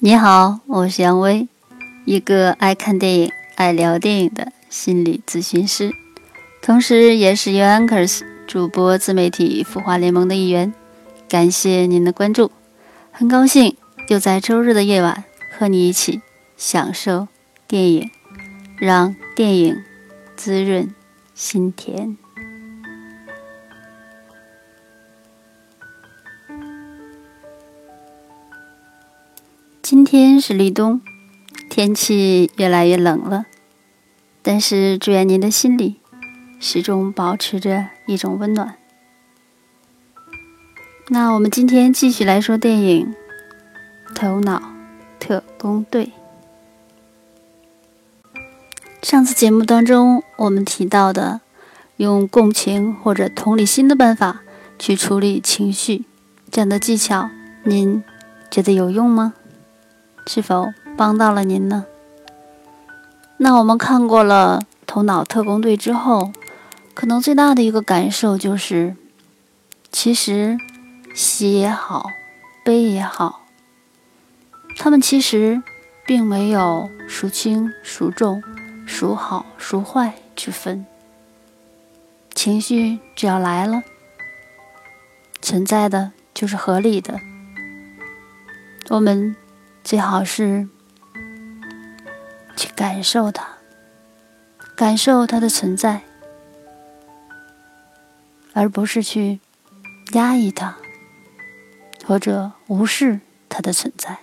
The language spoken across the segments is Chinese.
你好，我是杨威，一个爱看电影、爱聊电影的心理咨询师，同时也是 u Anchors 主播自媒体孵化联盟的一员。感谢您的关注，很高兴又在周日的夜晚和你一起享受电影，让电影滋润心田。今天是立冬，天气越来越冷了，但是祝愿您的心里始终保持着一种温暖。那我们今天继续来说电影《头脑特工队》。上次节目当中我们提到的用共情或者同理心的办法去处理情绪，这样的技巧，您觉得有用吗？是否帮到了您呢？那我们看过了《头脑特工队》之后，可能最大的一个感受就是，其实喜也好，悲也好，他们其实并没有孰轻孰重、孰好孰坏之分。情绪只要来了，存在的就是合理的。我们。最好是去感受它，感受它的存在，而不是去压抑它，或者无视它的存在，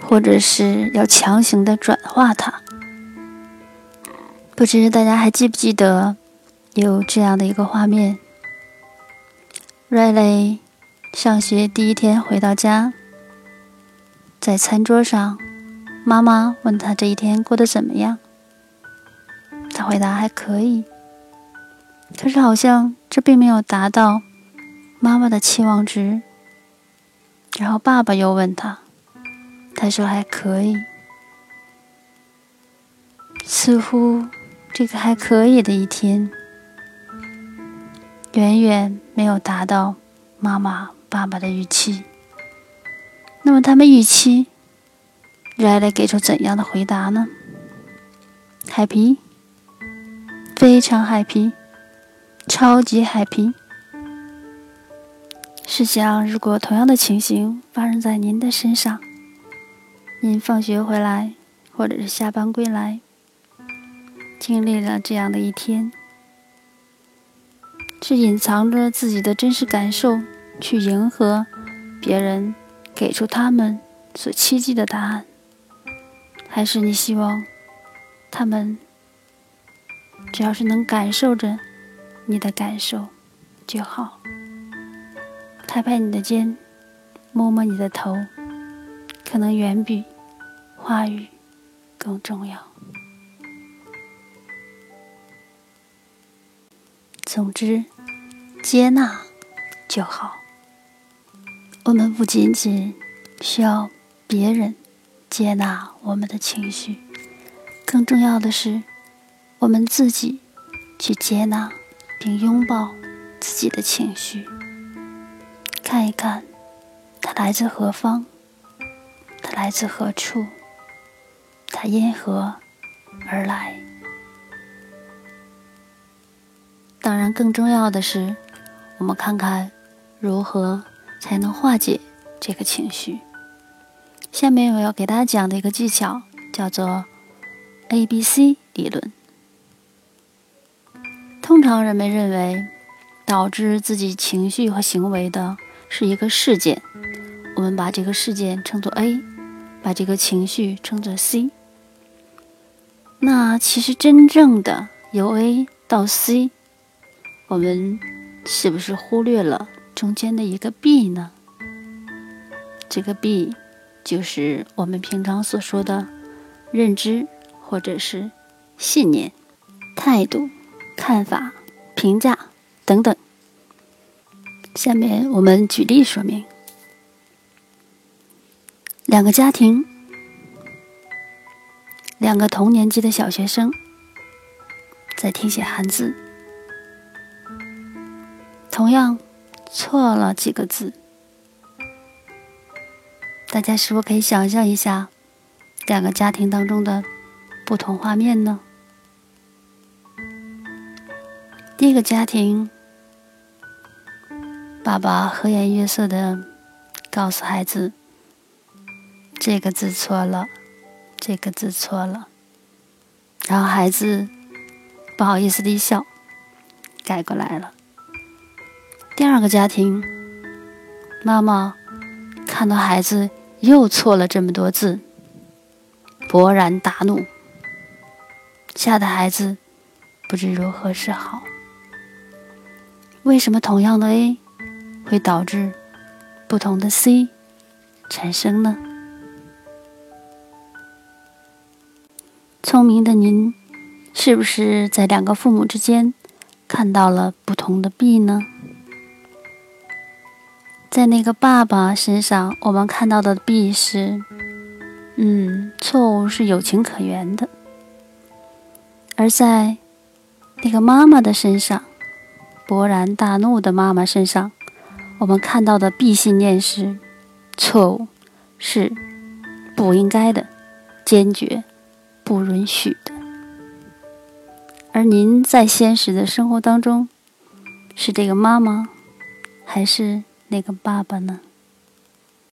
或者是要强行的转化它。不知大家还记不记得有这样的一个画面？瑞雷上学第一天回到家，在餐桌上，妈妈问他这一天过得怎么样。他回答还可以，可是好像这并没有达到妈妈的期望值。然后爸爸又问他，他说还可以，似乎这个还可以的一天。远远没有达到妈妈、爸爸的预期。那么他们预期来来给出怎样的回答呢？happy，非常 happy，超级 happy。试想，如果同样的情形发生在您的身上，您放学回来，或者是下班归来，经历了这样的一天。是隐藏着自己的真实感受，去迎合别人给出他们所期冀的答案，还是你希望他们只要是能感受着你的感受就好？拍拍你的肩，摸摸你的头，可能远比话语更重要。总之，接纳就好。我们不仅仅需要别人接纳我们的情绪，更重要的是，我们自己去接纳并拥抱自己的情绪。看一看，它来自何方？它来自何处？它因何而来？当然，更重要的是，我们看看如何才能化解这个情绪。下面我要给大家讲的一个技巧叫做 A B C 理论。通常人们认为，导致自己情绪和行为的是一个事件，我们把这个事件称作 A，把这个情绪称作 C。那其实真正的由 A 到 C。我们是不是忽略了中间的一个 B 呢？这个 B 就是我们平常所说的认知，或者是信念、态度、看法、评价等等。下面我们举例说明：两个家庭，两个同年级的小学生在听写汉字。同样，错了几个字。大家是否可以想象一下两个家庭当中的不同画面呢？第一个家庭，爸爸和颜悦色的告诉孩子：“这个字错了，这个字错了。”然后孩子不好意思的一笑，改过来了。第二个家庭，妈妈看到孩子又错了这么多字，勃然大怒，吓得孩子不知如何是好。为什么同样的 A 会导致不同的 C 产生呢？聪明的您，是不是在两个父母之间看到了不同的 B 呢？在那个爸爸身上，我们看到的必是，嗯，错误是有情可原的；而在那个妈妈的身上，勃然大怒的妈妈身上，我们看到的必信念是：错误是不应该的，坚决不允许的。而您在现实的生活当中，是这个妈妈，还是那个爸爸呢？